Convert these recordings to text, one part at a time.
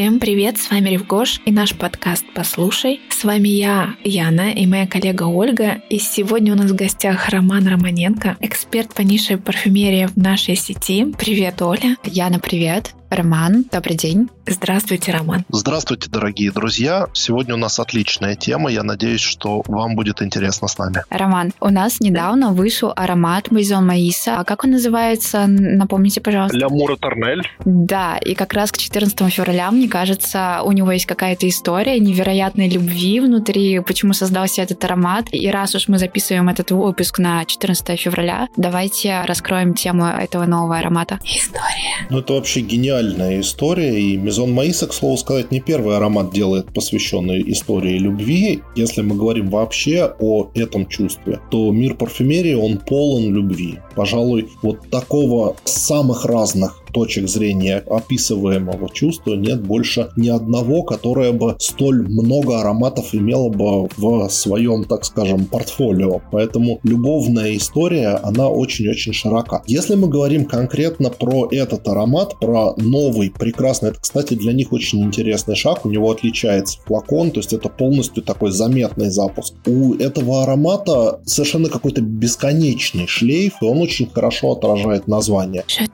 Всем привет, с вами Ревгош и наш подкаст «Послушай». С вами я, Яна, и моя коллега Ольга. И сегодня у нас в гостях Роман Романенко, эксперт по нише парфюмерии в нашей сети. Привет, Оля. Яна, привет. Роман, добрый день. Здравствуйте, Роман. Здравствуйте, дорогие друзья. Сегодня у нас отличная тема. Я надеюсь, что вам будет интересно с нами. Роман, у нас недавно вышел аромат Мейзон Маиса. А как он называется? Напомните, пожалуйста. Лямура Торнель. Да, и как раз к 14 февраля, мне кажется, у него есть какая-то история невероятной любви внутри, почему создался этот аромат. И раз уж мы записываем этот выпуск на 14 февраля, давайте раскроем тему этого нового аромата. История. Ну, это вообще гениально гениальная история, и Мизон Маиса, к слову сказать, не первый аромат делает, посвященный истории любви. Если мы говорим вообще о этом чувстве, то мир парфюмерии, он полон любви. Пожалуй, вот такого самых разных точек зрения описываемого чувства нет больше ни одного, которое бы столь много ароматов имело бы в своем, так скажем, портфолио. Поэтому любовная история, она очень-очень широка. Если мы говорим конкретно про этот аромат, про новый, прекрасный, это, кстати, для них очень интересный шаг, у него отличается флакон, то есть это полностью такой заметный запуск. У этого аромата совершенно какой-то бесконечный шлейф, и он очень хорошо отражает название. Je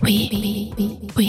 Oui, 离离不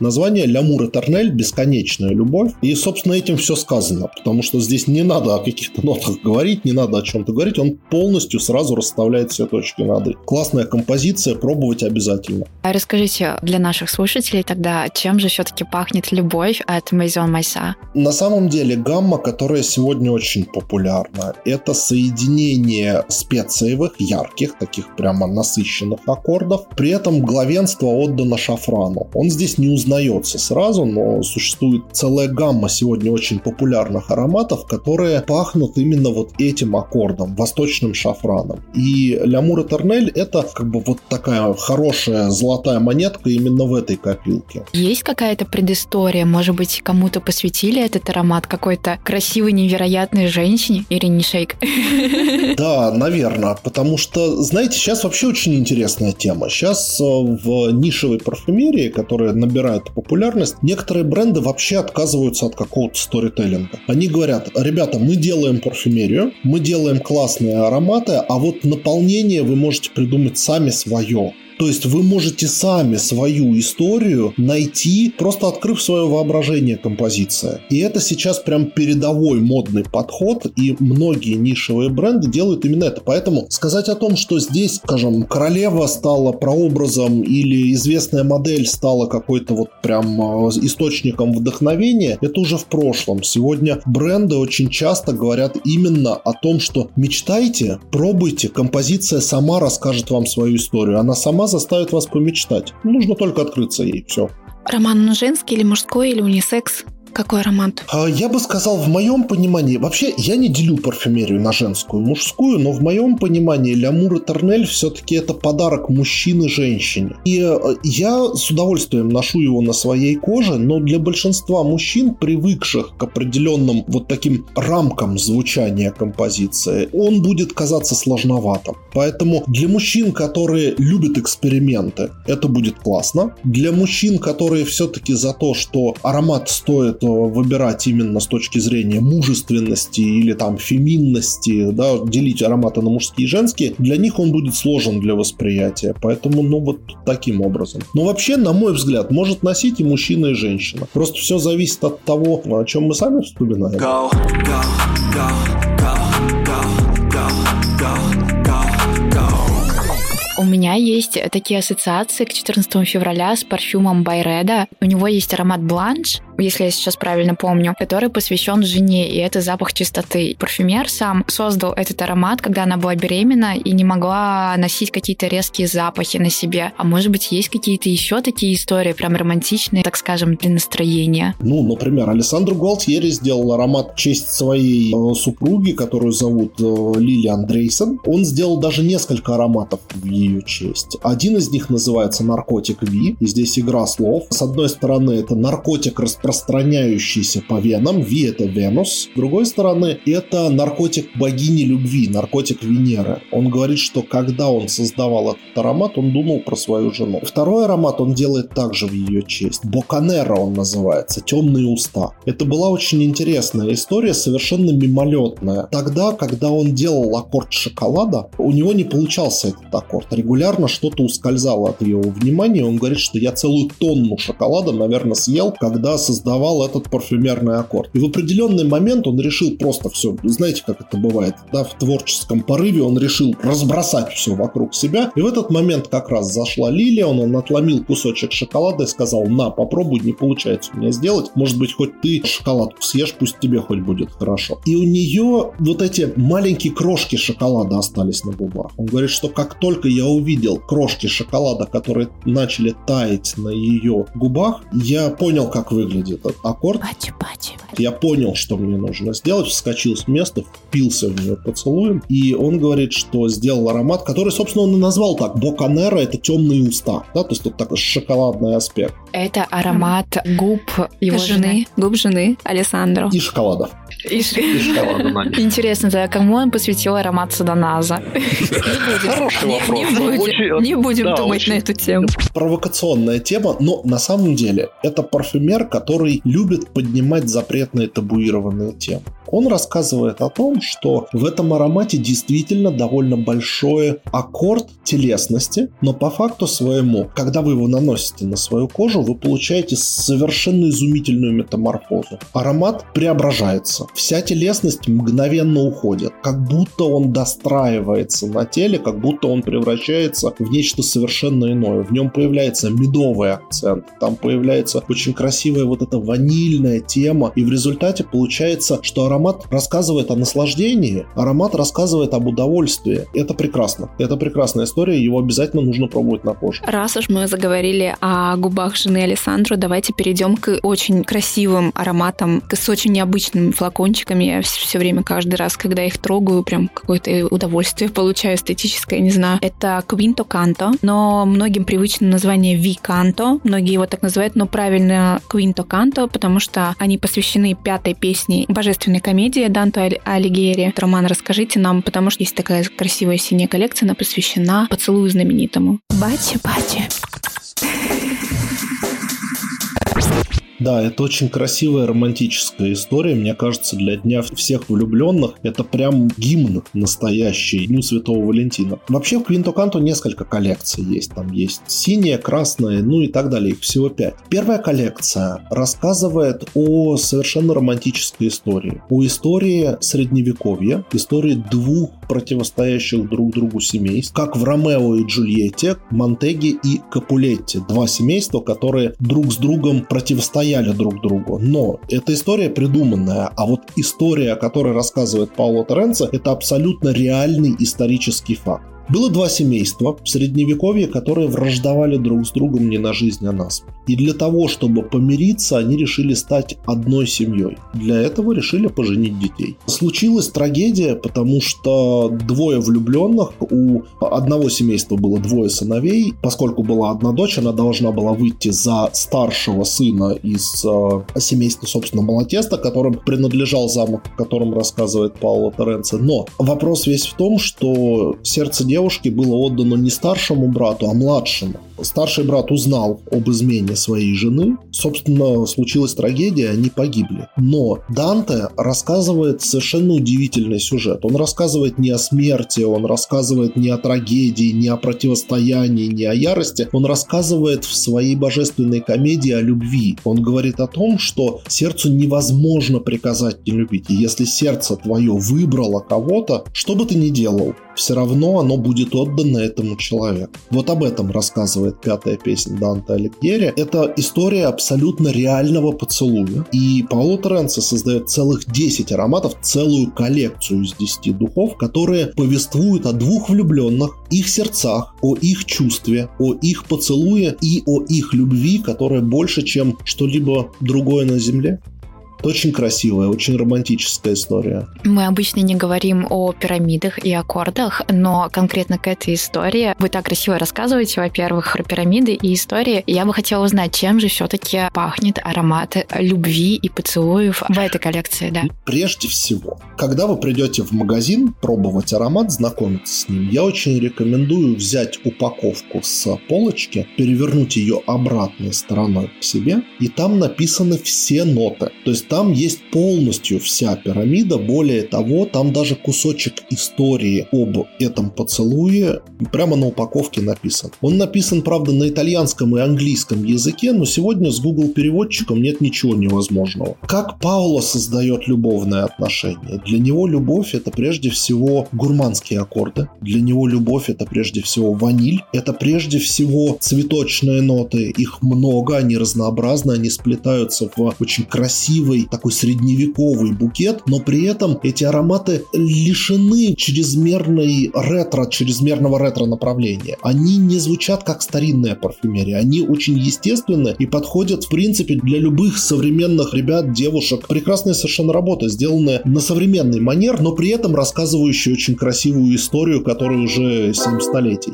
Название «Лямур и Торнель» – «Бесконечная любовь». И, собственно, этим все сказано, потому что здесь не надо о каких-то нотах говорить, не надо о чем-то говорить, он полностью сразу расставляет все точки над «и». Классная композиция, пробовать обязательно. А расскажите для наших слушателей тогда, чем же все-таки пахнет любовь от Maison Майса? На самом деле гамма, которая сегодня очень популярна, это соединение специевых, ярких, таких прямо насыщенных аккордов, при этом главенство отдано шафрану. Он здесь не узнается сразу, но существует целая гамма сегодня очень популярных ароматов, которые пахнут именно вот этим аккордом, восточным шафраном. И Лямур и Тернель это как бы вот такая хорошая золотая монетка именно в этой копилке. Есть какая-то предыстория? Может быть, кому-то посвятили этот аромат какой-то красивой, невероятной женщине? Ирине Шейк? Да, наверное, потому что, знаете, сейчас вообще очень интересная тема. Сейчас э, в нишевой парфюмерии, которые набирают популярность, некоторые бренды вообще отказываются от какого-то сторителлинга. Они говорят, ребята, мы делаем парфюмерию, мы делаем классные ароматы, а вот наполнение вы можете придумать сами свое. То есть вы можете сами свою историю найти, просто открыв свое воображение композиция. И это сейчас прям передовой модный подход, и многие нишевые бренды делают именно это. Поэтому сказать о том, что здесь, скажем, королева стала прообразом или известная модель стала какой-то вот прям а, источником вдохновения, это уже в прошлом. Сегодня бренды очень часто говорят именно о том, что мечтайте, пробуйте, композиция сама расскажет вам свою историю. Она сама заставит вас помечтать. Нужно только открыться ей. Все. Роман женский или мужской или унисекс? Какой аромат? А, я бы сказал, в моем понимании, вообще я не делю парфюмерию на женскую и мужскую, но в моем понимании Лямур и Торнель все-таки это подарок мужчины женщине. И э, я с удовольствием ношу его на своей коже, но для большинства мужчин, привыкших к определенным вот таким рамкам звучания композиции, он будет казаться сложноватым. Поэтому для мужчин, которые любят эксперименты, это будет классно. Для мужчин, которые все-таки за то, что аромат стоит выбирать именно с точки зрения мужественности или там феминности, да, делить ароматы на мужские и женские, для них он будет сложен для восприятия. Поэтому, ну, вот таким образом. Но вообще, на мой взгляд, может носить и мужчина, и женщина. Просто все зависит от того, о чем мы сами вспоминаем. Go, go, go. У меня есть такие ассоциации к 14 февраля с парфюмом Байреда. У него есть аромат Бланш, если я сейчас правильно помню, который посвящен жене, и это запах чистоты. Парфюмер сам создал этот аромат, когда она была беременна и не могла носить какие-то резкие запахи на себе. А может быть, есть какие-то еще такие истории, прям романтичные, так скажем, для настроения? Ну, например, Александр Гуалтьери сделал аромат в честь своей э, супруги, которую зовут э, Лили Андрейсон. Он сделал даже несколько ароматов в ее честь. Один из них называется «Наркотик Ви», и здесь игра слов. С одной стороны, это наркотик распространенный распространяющийся по венам. Ви – это Венус. С другой стороны, это наркотик богини любви, наркотик Венеры. Он говорит, что когда он создавал этот аромат, он думал про свою жену. Второй аромат он делает также в ее честь. Боканера он называется, темные уста. Это была очень интересная история, совершенно мимолетная. Тогда, когда он делал аккорд шоколада, у него не получался этот аккорд. Регулярно что-то ускользало от его внимания. Он говорит, что я целую тонну шоколада, наверное, съел, когда создавал этот парфюмерный аккорд. И в определенный момент он решил просто все, знаете, как это бывает, да, в творческом порыве он решил разбросать все вокруг себя. И в этот момент как раз зашла Лилия, он, он отломил кусочек шоколада и сказал, на, попробуй, не получается у меня сделать. Может быть, хоть ты шоколадку съешь, пусть тебе хоть будет хорошо. И у нее вот эти маленькие крошки шоколада остались на губах. Он говорит, что как только я увидел крошки шоколада, которые начали таять на ее губах, я понял, как выглядит этот аккорд. Пати, пати. Я понял, что мне нужно сделать, вскочил с места, впился в нее поцелуем, и он говорит, что сделал аромат, который, собственно, он и назвал так. Боканера — это темные уста, да, то есть тут такой шоколадный аспект. Это аромат губ его жены. жены. Губ жены Александро. И шоколада. И, Интересно, да, кому он посвятил аромат Саданаза? Хороший вопрос. Не будем думать на эту тему. Провокационная тема, но на самом деле это парфюмер, который любит поднимать запретные табуированные темы. Он рассказывает о том, что в этом аромате действительно довольно большой аккорд телесности, но по факту своему, когда вы его наносите на свою кожу, вы получаете совершенно изумительную метаморфозу. Аромат преображается. Вся телесность мгновенно уходит. Как будто он достраивается на теле, как будто он превращается в нечто совершенно иное. В нем появляется медовый акцент, там появляется очень красивая вот эта ванильная тема, и в результате получается, что аромат рассказывает о наслаждении, аромат рассказывает об удовольствии. Это прекрасно. Это прекрасная история, его обязательно нужно пробовать на коже. Раз уж мы заговорили о губах жены Александру, давайте перейдем к очень красивым ароматам, с очень необычными флакончиками. Я все время, каждый раз, когда их трогаю, прям какое-то удовольствие получаю эстетическое, не знаю. Это Quinto Canto, но многим привычно название Ви Canto. Многие его так называют, но правильно Quinto Canto, потому что они посвящены пятой песне божественной комедия Данте Алигьери. Роман, расскажите нам, потому что есть такая красивая синяя коллекция, она посвящена поцелую знаменитому. Бачи-бачи. Да, это очень красивая романтическая история. Мне кажется, для Дня всех влюбленных это прям гимн настоящий Дню Святого Валентина. Вообще в Квинто Канто несколько коллекций есть. Там есть синяя, красная, ну и так далее. Их всего пять. Первая коллекция рассказывает о совершенно романтической истории. О истории средневековья, истории двух противостоящих друг другу семейств, как в Ромео и Джульетте, Монтеги и Капулетти. Два семейства, которые друг с другом противостоят противостояли друг другу. Но эта история придуманная, а вот история, о которой рассказывает Пауло Теренцо, это абсолютно реальный исторический факт. Было два семейства в средневековье, которые враждовали друг с другом не на жизнь, а на смерть. И для того, чтобы помириться, они решили стать одной семьей. Для этого решили поженить детей. Случилась трагедия, потому что двое влюбленных, у одного семейства было двое сыновей, поскольку была одна дочь, она должна была выйти за старшего сына из э, семейства, собственно, Малатеста, которым принадлежал замок, о котором рассказывает Пауло Торренцо. Но вопрос весь в том, что сердце девушки девушки было отдано не старшему брату, а младшему. Старший брат узнал об измене своей жены. Собственно, случилась трагедия, они погибли. Но Данте рассказывает совершенно удивительный сюжет. Он рассказывает не о смерти, он рассказывает не о трагедии, не о противостоянии, не о ярости. Он рассказывает в своей божественной комедии о любви. Он говорит о том, что сердцу невозможно приказать не любить. И если сердце твое выбрало кого-то, что бы ты ни делал, все равно оно будет отдано этому человеку. Вот об этом рассказывает пятая песня Данте Алигьери. Это история абсолютно реального поцелуя. И Пауло Теренцо создает целых 10 ароматов, целую коллекцию из 10 духов, которые повествуют о двух влюбленных, их сердцах, о их чувстве, о их поцелуе и о их любви, которая больше, чем что-либо другое на земле. Это очень красивая, очень романтическая история. Мы обычно не говорим о пирамидах и аккордах, но конкретно к этой истории вы так красиво рассказываете, во-первых, про пирамиды и истории. Я бы хотела узнать, чем же все-таки пахнет аромат любви и поцелуев в этой коллекции, да? Прежде всего, когда вы придете в магазин пробовать аромат, знакомиться с ним, я очень рекомендую взять упаковку с полочки, перевернуть ее обратной стороной к себе, и там написаны все ноты. То есть там есть полностью вся пирамида, более того, там даже кусочек истории об этом поцелуе прямо на упаковке написан. Он написан, правда, на итальянском и английском языке, но сегодня с Google переводчиком нет ничего невозможного. Как Пауло создает любовные отношения? Для него любовь это прежде всего гурманские аккорды, для него любовь это прежде всего ваниль, это прежде всего цветочные ноты, их много, они разнообразны, они сплетаются в очень красивый такой средневековый букет, но при этом эти ароматы лишены чрезмерной ретро, чрезмерного ретро направления. Они не звучат как старинная парфюмерия, они очень естественны и подходят в принципе для любых современных ребят, девушек. Прекрасная совершенно работа, сделанная на современный манер, но при этом рассказывающая очень красивую историю, которая уже 7 столетий.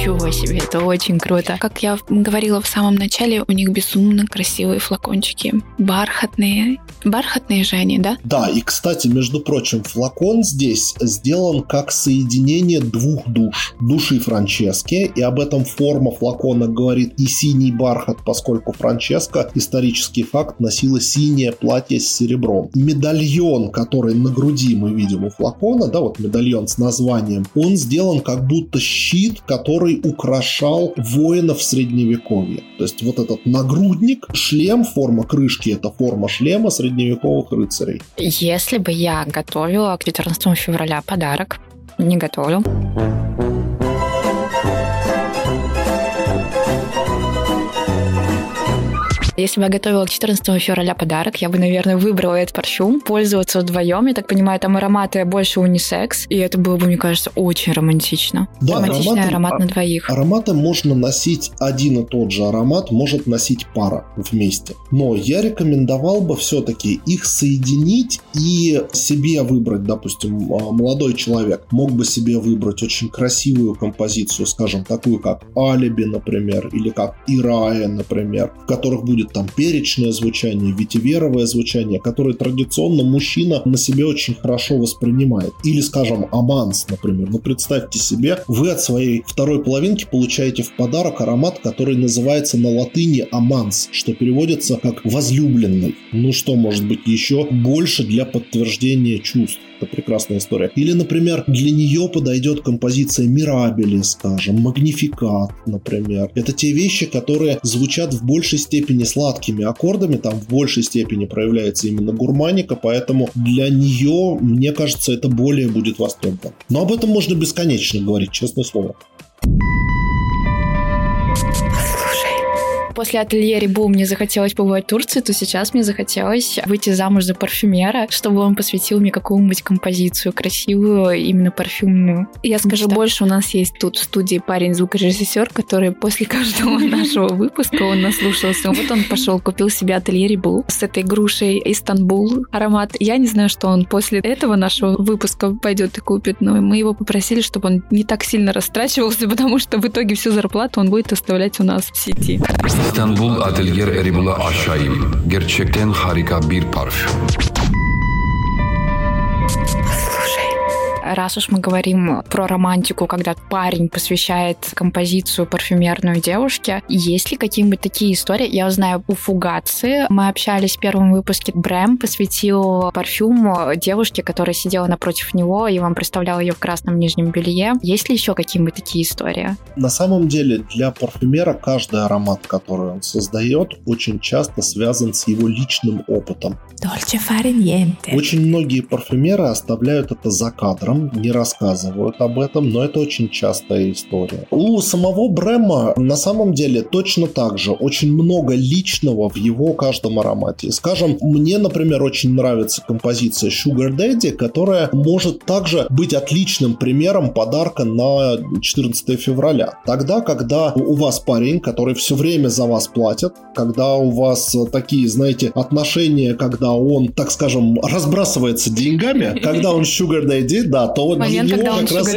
Ничего себе, это очень круто. Как я говорила в самом начале, у них безумно красивые флакончики. Бархатные. Бархатные же они, да? Да, и, кстати, между прочим, флакон здесь сделан как соединение двух душ. Души Франчески, и об этом форма флакона говорит и синий бархат, поскольку Франческа, исторический факт, носила синее платье с серебром. Медальон, который на груди мы видим у флакона, да, вот медальон с названием, он сделан как будто щит, который который украшал воинов средневековья. То есть вот этот нагрудник, шлем, форма крышки – это форма шлема средневековых рыцарей. Если бы я готовила к 14 февраля подарок, не готовлю, Если бы я готовила к 14 февраля подарок, я бы, наверное, выбрала этот парфюм, пользоваться вдвоем. Я так понимаю, там ароматы больше унисекс, и это было бы, мне кажется, очень романтично. Да, Романтичный ароматы, аромат на двоих. Ароматы можно носить один и тот же аромат, может носить пара вместе. Но я рекомендовал бы все-таки их соединить и себе выбрать, допустим, а, молодой человек мог бы себе выбрать очень красивую композицию, скажем, такую как Алиби, например, или как Ирая, например, в которых будет там перечное звучание, ветиверовое звучание, которое традиционно мужчина на себе очень хорошо воспринимает. Или, скажем, аманс, например. Ну, представьте себе, вы от своей второй половинки получаете в подарок аромат, который называется на латыни аманс, что переводится как возлюбленный. Ну, что может быть еще больше для подтверждения чувств? Это прекрасная история. Или, например, для нее подойдет композиция Мирабели, скажем, Магнификат, например. Это те вещи, которые звучат в большей степени сладкими аккордами, там в большей степени проявляется именно гурманика, поэтому для нее, мне кажется, это более будет востребовано. Но об этом можно бесконечно говорить, честное слово. После ателье Рибу мне захотелось побывать в Турции, то сейчас мне захотелось выйти замуж за парфюмера, чтобы он посвятил мне какую-нибудь композицию красивую, именно парфюмную. Я скажу Мечта. больше, у нас есть тут в студии парень звукорежиссер, который после каждого нашего выпуска он наслушался. Вот он пошел, купил себе ателье Рибу с этой грушей Истанбул аромат. Я не знаю, что он после этого нашего выпуска пойдет и купит, но мы его попросили, чтобы он не так сильно растрачивался, потому что в итоге всю зарплату он будет оставлять у нас в сети. İstanbul Atelier Eribula Aşaim. Gerçekten harika bir parfüm. Раз уж мы говорим про романтику, когда парень посвящает композицию парфюмерную девушке, есть ли какие-нибудь такие истории? Я знаю, у Фугации мы общались в первом выпуске. Брэм посвятил парфюм девушке, которая сидела напротив него, и вам представлял ее в красном нижнем белье. Есть ли еще какие-нибудь такие истории? На самом деле для парфюмера каждый аромат, который он создает, очень часто связан с его личным опытом. Очень многие парфюмеры оставляют это за кадром, не рассказывают об этом, но это очень частая история. У самого Брема на самом деле точно так же очень много личного в его каждом аромате. Скажем, мне, например, очень нравится композиция Sugar Daddy, которая может также быть отличным примером подарка на 14 февраля. Тогда, когда у вас парень, который все время за вас платит, когда у вас такие, знаете, отношения, когда он, так скажем, разбрасывается деньгами, когда он Sugar Daddy, да, то вот Момент, для него когда он как раз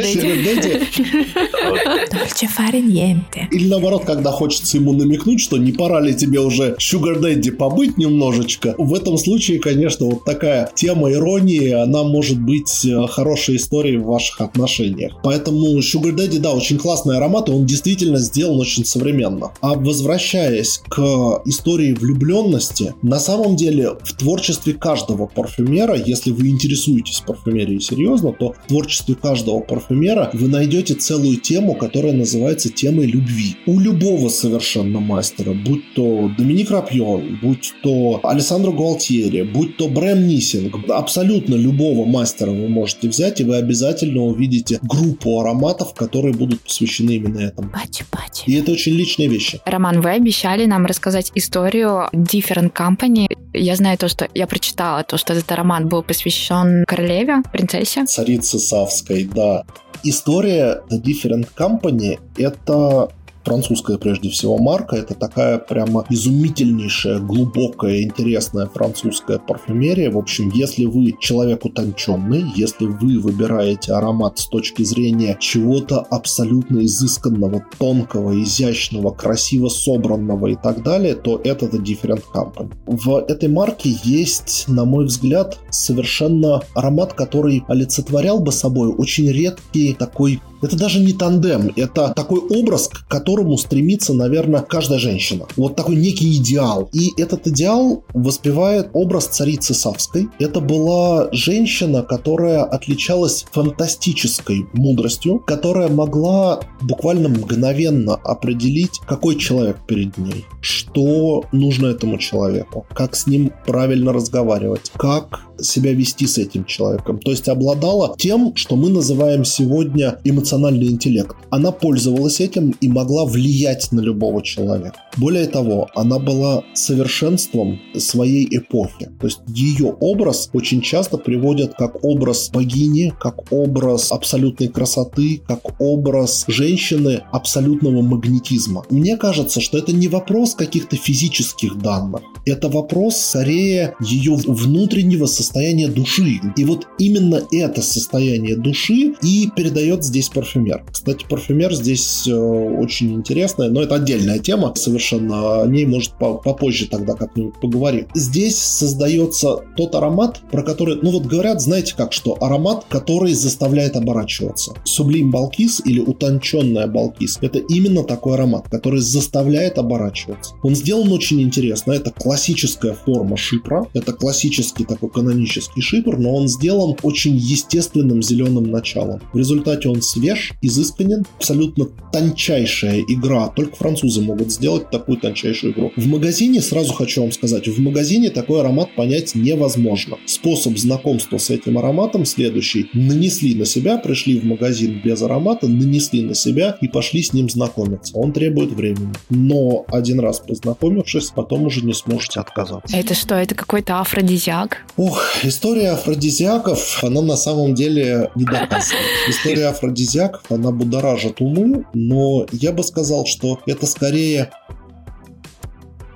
niente. или наоборот, когда хочется ему намекнуть, что не пора ли тебе уже Sugar Daddy побыть немножечко. В этом случае, конечно, вот такая тема иронии, она может быть э, хорошей историей в ваших отношениях. Поэтому Sugar Daddy, да, очень классный аромат, и он действительно сделан очень современно. А возвращаясь к истории влюбленности, на самом деле в творчестве каждого парфюмера, если вы интересуетесь парфюмерией серьезно, то творчестве каждого парфюмера вы найдете целую тему, которая называется темой любви. У любого совершенно мастера, будь то Доминик Рапьон, будь то Алессандро Гуалтьери, будь то Брэм Нисинг, абсолютно любого мастера вы можете взять, и вы обязательно увидите группу ароматов, которые будут посвящены именно этому. Пачи-пачи. И это очень личные вещи. Роман, вы обещали нам рассказать историю Different Company. Я знаю то, что я прочитала, то, что этот роман был посвящен королеве, принцессе. Царицы Савской, да. История The Different Company — это французская прежде всего марка. Это такая прямо изумительнейшая, глубокая, интересная французская парфюмерия. В общем, если вы человек утонченный, если вы выбираете аромат с точки зрения чего-то абсолютно изысканного, тонкого, изящного, красиво собранного и так далее, то это The Different Company. В этой марке есть, на мой взгляд, совершенно аромат, который олицетворял бы собой очень редкий такой это даже не тандем, это такой образ, к которому стремится, наверное, каждая женщина. Вот такой некий идеал. И этот идеал воспевает образ царицы Савской. Это была женщина, которая отличалась фантастической мудростью, которая могла буквально мгновенно определить, какой человек перед ней, что нужно этому человеку, как с ним правильно разговаривать, как себя вести с этим человеком. То есть обладала тем, что мы называем сегодня эмоциональный интеллект. Она пользовалась этим и могла влиять на любого человека. Более того, она была совершенством своей эпохи. То есть ее образ очень часто приводят как образ богини, как образ абсолютной красоты, как образ женщины абсолютного магнетизма. Мне кажется, что это не вопрос каких-то физических данных. Это вопрос скорее ее внутреннего состояния души. И вот именно это состояние души и передает здесь парфюмер. Кстати, парфюмер здесь э, очень интересная, но это отдельная тема совершенно. О ней, может, попозже тогда как-нибудь поговорим. Здесь создается тот аромат, про который, ну вот говорят, знаете как, что аромат, который заставляет оборачиваться. Сублим Балкис или утонченная Балкис – это именно такой аромат, который заставляет оборачиваться. Он сделан очень интересно. Это классическая форма шипра, это классический такой канонический шипр, но он сделан очень естественным зеленым началом. В результате он свеж, изысканен, абсолютно тончайшая игра. Только французы могут сделать такую тончайшую игру. В магазине, сразу хочу вам сказать, в магазине такой аромат понять невозможно. Способ знакомства с этим ароматом следующий. Нанесли на себя, пришли в магазин без аромата, нанесли на себя и пошли с ним знакомиться. Он требует времени. Но один раз познакомившись, потом уже не сможете отказаться. Это что, это какой-то афродизиак? Ох, история афродизиаков, она на самом деле не доказана. История афродизиаков, она будоражит умы, но я бы сказал, что это скорее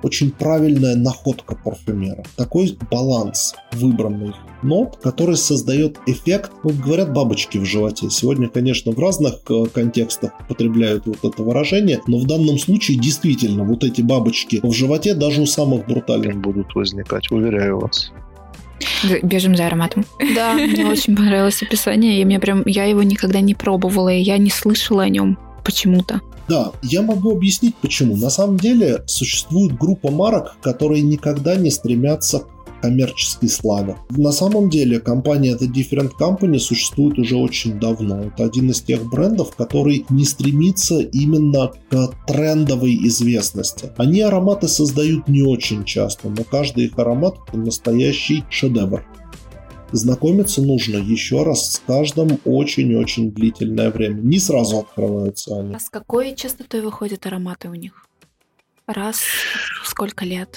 очень правильная находка парфюмера. Такой баланс выбранных нот, который создает эффект, вот говорят бабочки в животе. Сегодня, конечно, в разных э, контекстах употребляют вот это выражение, но в данном случае действительно вот эти бабочки в животе даже у самых брутальных будут возникать, уверяю вас. Бежим за ароматом. Да, мне очень понравилось описание, и мне прям, я его никогда не пробовала, и я не слышала о нем почему-то. Да, я могу объяснить почему. На самом деле существует группа марок, которые никогда не стремятся к коммерческой славы. На самом деле компания The Different Company существует уже очень давно. Это один из тех брендов, который не стремится именно к трендовой известности. Они ароматы создают не очень часто, но каждый их аромат это настоящий шедевр. Знакомиться нужно еще раз с каждым очень-очень длительное время. Не сразу открываются они. А с какой частотой выходят ароматы у них? Раз в сколько лет?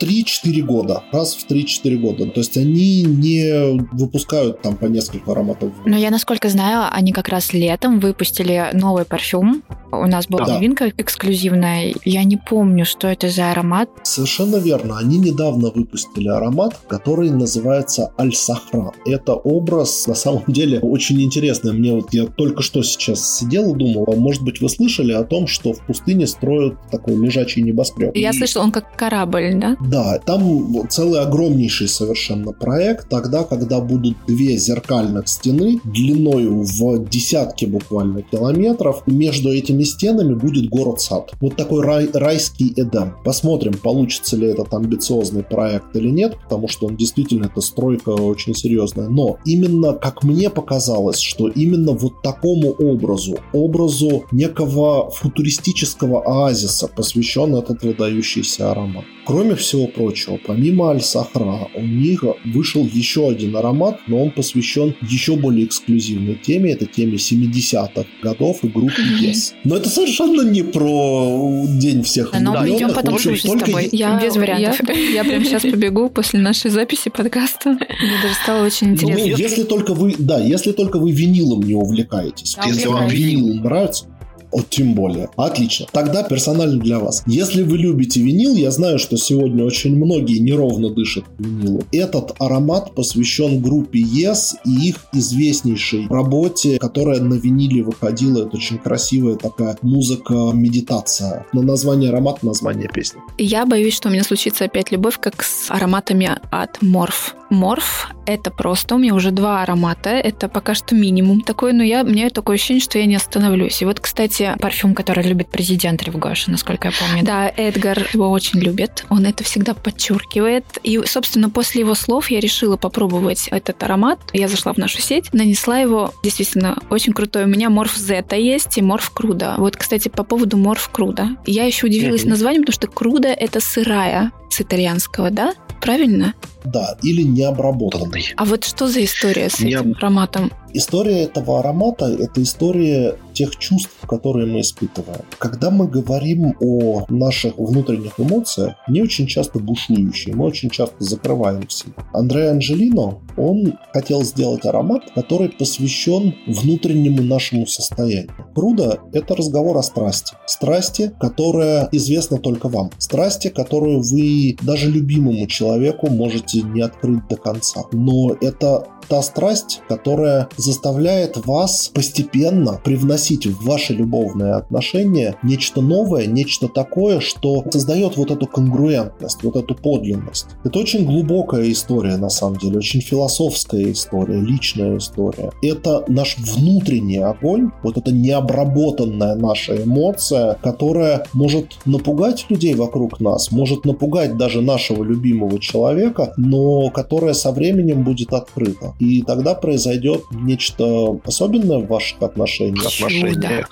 3-4 года. Раз в 3-4 года. То есть они не выпускают там по несколько ароматов. Но я, насколько знаю, они как раз летом выпустили новый парфюм. У нас была Да. новинка эксклюзивная. Я не помню, что это за аромат. Совершенно верно. Они недавно выпустили аромат, который называется Аль-Сахра. Это образ, на самом деле, очень интересный. Мне вот я только что сейчас сидел и думал, а может быть вы слышали о том, что в пустыне строят такой лежачий небоскреб. Я И- слышала, он как корабль, да? Да, там целый огромнейший совершенно проект. Тогда, когда будут две зеркальных стены длиною в десятки буквально километров, между этими стенами будет город-сад. Вот такой рай- райский Эдем. Посмотрим, получится ли этот амбициозный проект или нет, потому что он действительно, эта стройка очень серьезная. Но именно, как мне показалось, что именно вот такому образу, образу некого футуристического оазиса посвящен этот выдающийся аромат. Кроме всего прочего, помимо Аль-Сахра, у них вышел еще один аромат, но он посвящен еще более эксклюзивной теме, это теме 70-х годов и группе Yes. Но это совершенно не про День всех Но мы идем потом общем, слушать с только тобой. Без вариантов. Я, я прям сейчас побегу после нашей записи подкаста. Мне даже стало очень Ну, интересно. если только вы, да, если только вы винилом не увлекаетесь. Да, если вам винил нравится, вот тем более. Отлично. Тогда персонально для вас. Если вы любите винил, я знаю, что сегодня очень многие неровно дышат винилу. Этот аромат посвящен группе Yes и их известнейшей работе, которая на виниле выходила. Это очень красивая такая музыка-медитация. На название аромата, название песни. Я боюсь, что у меня случится опять любовь, как с ароматами от Морф. Морф — это просто, у меня уже два аромата, это пока что минимум такой, но я, у меня такое ощущение, что я не остановлюсь. И вот, кстати, Парфюм, который любит президент Ревгоша, насколько я помню. да, Эдгар его очень любит, он это всегда подчеркивает. И, собственно, после его слов я решила попробовать этот аромат. Я зашла в нашу сеть, нанесла его, действительно, очень крутой. У меня Морф Зета есть и Морф Круда. Вот, кстати, по поводу Морф Круда. Я еще удивилась названием, потому что Круда — это сырая с итальянского, да? Правильно? Да, или необработанный. А вот что за история с Не этим ароматом? История этого аромата – это история тех чувств, которые мы испытываем. Когда мы говорим о наших внутренних эмоциях, не очень часто бушующие, мы очень часто закрываем в себе. Андре Анджелино, он хотел сделать аромат, который посвящен внутреннему нашему состоянию. Круда – это разговор о страсти. Страсти, которая известна только вам. Страсти, которую вы даже любимому человеку можете не открыть до конца. Но это та страсть, которая заставляет вас постепенно привносить в ваши любовные отношения нечто новое, нечто такое, что создает вот эту конгруентность, вот эту подлинность. Это очень глубокая история, на самом деле, очень философская история, личная история. Это наш внутренний огонь, вот эта необработанная наша эмоция, которая может напугать людей вокруг нас, может напугать даже нашего любимого человека, но которая со временем будет открыта. И тогда произойдет нечто особенное в ваших отношениях. Отношения.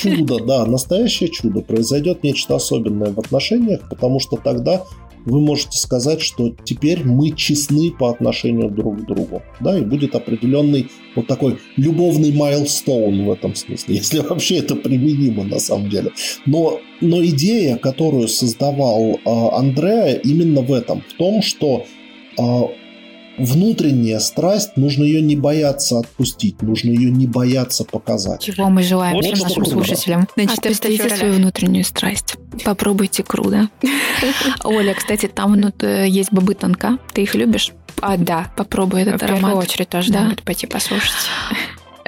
Чудо, да, настоящее чудо. Произойдет нечто особенное в отношениях, потому что тогда вы можете сказать, что теперь мы честны по отношению друг к другу. Да, и будет определенный вот такой любовный майлстоун в этом смысле, если вообще это применимо на самом деле. Но, но идея, которую создавал а, Андреа, именно в этом, в том, что а, внутренняя страсть, нужно ее не бояться отпустить, нужно ее не бояться показать. Чего мы желаем Вот всем нашим круто. слушателям. На 14 Отпустите свою внутреннюю страсть. Попробуйте круда. Оля, кстати, там э, есть бобы тонка. Ты их любишь? А, да. Попробуй этот В первую аромат. очередь тоже Да. пойти послушать.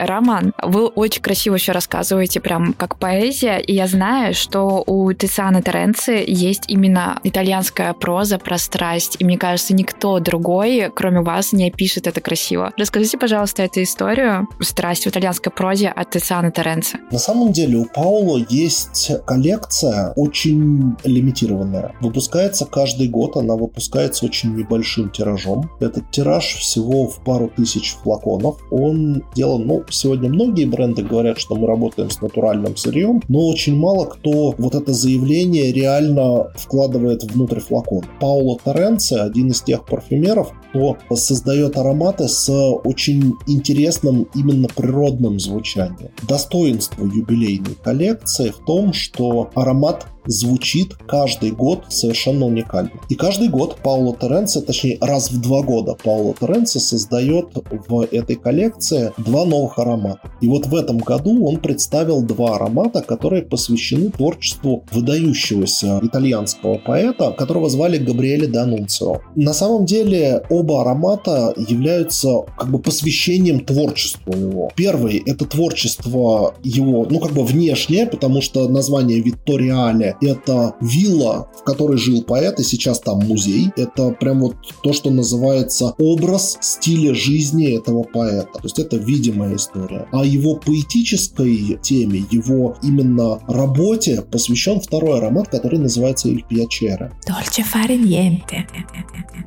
Роман, вы очень красиво все рассказываете, прям как поэзия. И я знаю, что у Тициана Теренци есть именно итальянская проза про страсть. И мне кажется, никто другой, кроме вас, не опишет это красиво. Расскажите, пожалуйста, эту историю «Страсть» в итальянской прозе от Тициана Теренци. На самом деле у Пауло есть коллекция очень лимитированная. Выпускается каждый год, она выпускается очень небольшим тиражом. Этот тираж всего в пару тысяч флаконов. Он сделан, ну, сегодня многие бренды говорят, что мы работаем с натуральным сырьем, но очень мало кто вот это заявление реально вкладывает внутрь флакона. Пауло Торренци, один из тех парфюмеров, кто создает ароматы с очень интересным именно природным звучанием. Достоинство юбилейной коллекции в том, что аромат звучит каждый год совершенно уникально. И каждый год Пауло Теренци, точнее раз в два года Пауло Теренци создает в этой коллекции два новых аромата. И вот в этом году он представил два аромата, которые посвящены творчеству выдающегося итальянского поэта, которого звали Габриэле Данунцио. На самом деле оба аромата являются как бы посвящением творчеству его. Первый — это творчество его, ну как бы внешнее, потому что название Витториале это вилла, в которой жил поэт, и сейчас там музей. Это прям вот то, что называется образ стиля жизни этого поэта. То есть это видимая история. А его поэтической теме, его именно работе посвящен второй аромат, который называется «Иль Пьячере». Dolce fare niente.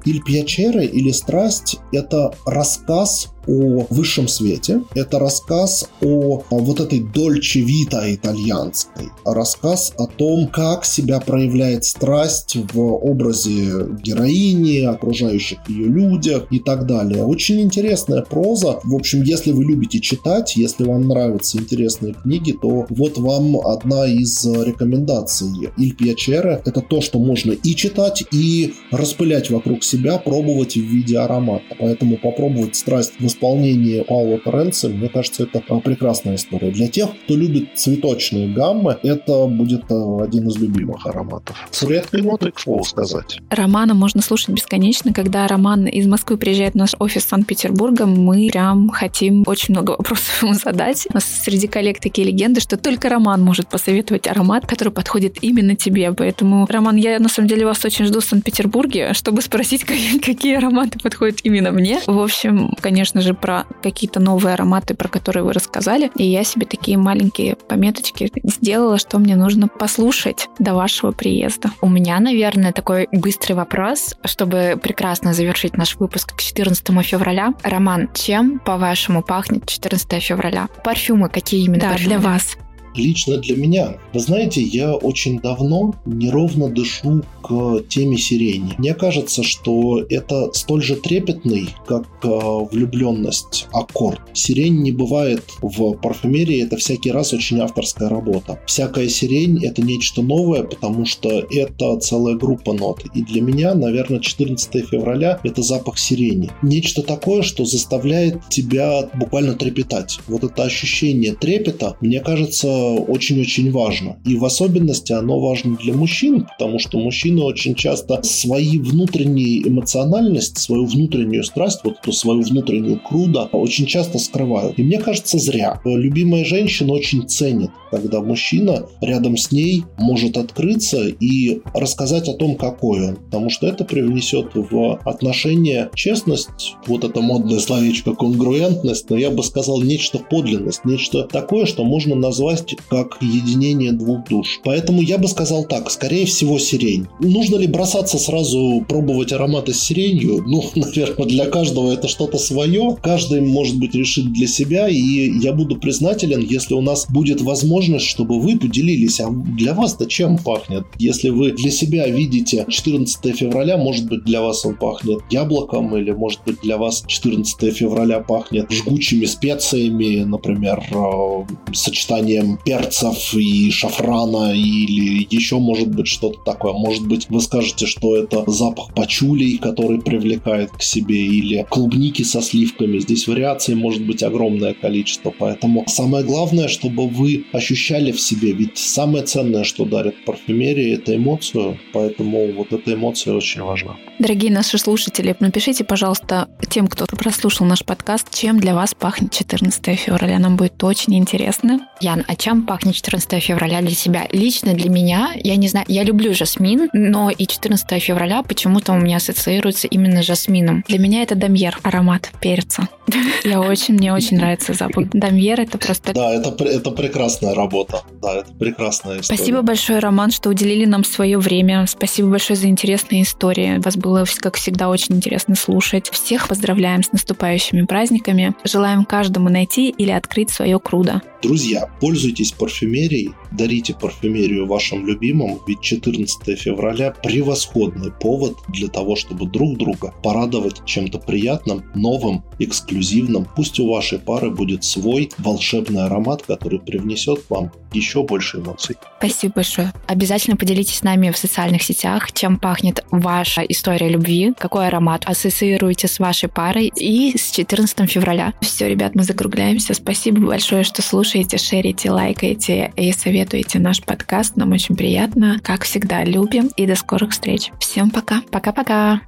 «Иль Пьячере» или «Страсть» — это рассказ о высшем свете. Это рассказ о, о вот этой дольче вита итальянской. Рассказ о том, как себя проявляет страсть в образе героини, окружающих ее людях и так далее. Очень интересная проза. В общем, если вы любите читать, если вам нравятся интересные книги, то вот вам одна из рекомендаций. Иль Пьячере — это то, что можно и читать, и распылять вокруг себя, пробовать в виде аромата. Поэтому попробовать страсть в исполнении Паула Торренца, мне кажется, это прекрасная история. Для тех, кто любит цветочные гаммы, это будет а, один из любимых ароматов. С редкой нотой, к слову сказать. Романа можно слушать бесконечно. Когда Роман из Москвы приезжает в наш офис Санкт-Петербурга, мы прям хотим очень много вопросов ему задать. У нас среди коллег такие легенды, что только Роман может посоветовать аромат, который подходит именно тебе. Поэтому, Роман, я на самом деле вас очень жду в Санкт-Петербурге, чтобы спросить, какие ароматы подходят именно мне. В общем, конечно же, про какие-то новые ароматы, про которые вы рассказали. И я себе такие маленькие пометочки сделала, что мне нужно послушать до вашего приезда. У меня, наверное, такой быстрый вопрос, чтобы прекрасно завершить наш выпуск к 14 февраля. Роман, чем, по-вашему, пахнет 14 февраля? Парфюмы какие именно? Да, парфюмы? для вас лично для меня. Вы знаете, я очень давно неровно дышу к теме сирени. Мне кажется, что это столь же трепетный, как э, влюбленность аккорд. Сирень не бывает в парфюмерии, это всякий раз очень авторская работа. Всякая сирень это нечто новое, потому что это целая группа нот. И для меня, наверное, 14 февраля это запах сирени. Нечто такое, что заставляет тебя буквально трепетать. Вот это ощущение трепета, мне кажется, очень-очень важно. И в особенности оно важно для мужчин, потому что мужчины очень часто свои внутренние эмоциональность, свою внутреннюю страсть, вот эту свою внутреннюю круда очень часто скрывают. И мне кажется, зря. Любимая женщина очень ценит, когда мужчина рядом с ней может открыться и рассказать о том, какой он. Потому что это привнесет в отношения честность, вот это модное словечко конгруентность, но я бы сказал нечто подлинность, нечто такое, что можно назвать как единение двух душ. Поэтому я бы сказал так, скорее всего сирень. Нужно ли бросаться сразу пробовать ароматы с сиренью? Ну, наверное, для каждого это что-то свое. Каждый, может быть, решит для себя, и я буду признателен, если у нас будет возможность, чтобы вы поделились, а для вас-то чем пахнет? Если вы для себя видите 14 февраля, может быть, для вас он пахнет яблоком, или, может быть, для вас 14 февраля пахнет жгучими специями, например, э, сочетанием перцев и шафрана или еще может быть что-то такое. Может быть вы скажете, что это запах пачулей, который привлекает к себе или клубники со сливками. Здесь вариаций может быть огромное количество. Поэтому самое главное, чтобы вы ощущали в себе. Ведь самое ценное, что дарит парфюмерия, это эмоцию. Поэтому вот эта эмоция очень важна. Дорогие наши слушатели, напишите, пожалуйста, тем, кто прослушал наш подкаст, чем для вас пахнет 14 февраля. Нам будет очень интересно. Ян, а чем Чем пахнет 14 февраля для себя? Лично для меня, я не знаю, я люблю жасмин, но и 14 февраля почему-то у меня ассоциируется именно с жасмином. Для меня это дамьер, аромат перца. Я очень, мне очень нравится запах. Дамьер это просто... Да, это, это прекрасная работа. Да, это прекрасная история. Спасибо большое, Роман, что уделили нам свое время. Спасибо большое за интересные истории. Вас было, как всегда, очень интересно слушать. Всех поздравляем с наступающими праздниками. Желаем каждому найти или открыть свое крудо. Друзья, пользуйтесь парфюмерией, дарите парфюмерию вашим любимым, ведь 14 февраля превосходный повод для того, чтобы друг друга порадовать чем-то приятным, новым, эксклюзивным. Пусть у вашей пары будет свой волшебный аромат, который привнесет вам еще больше эмоций. Спасибо большое. Обязательно поделитесь с нами в социальных сетях, чем пахнет ваша история любви, какой аромат ассоциируете с вашей парой и с 14 февраля. Все, ребят, мы закругляемся. Спасибо большое, что слушаете слушаете, шерите, лайкаете и советуете наш подкаст. Нам очень приятно. Как всегда, любим и до скорых встреч. Всем пока. Пока-пока.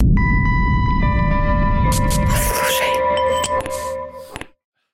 thank you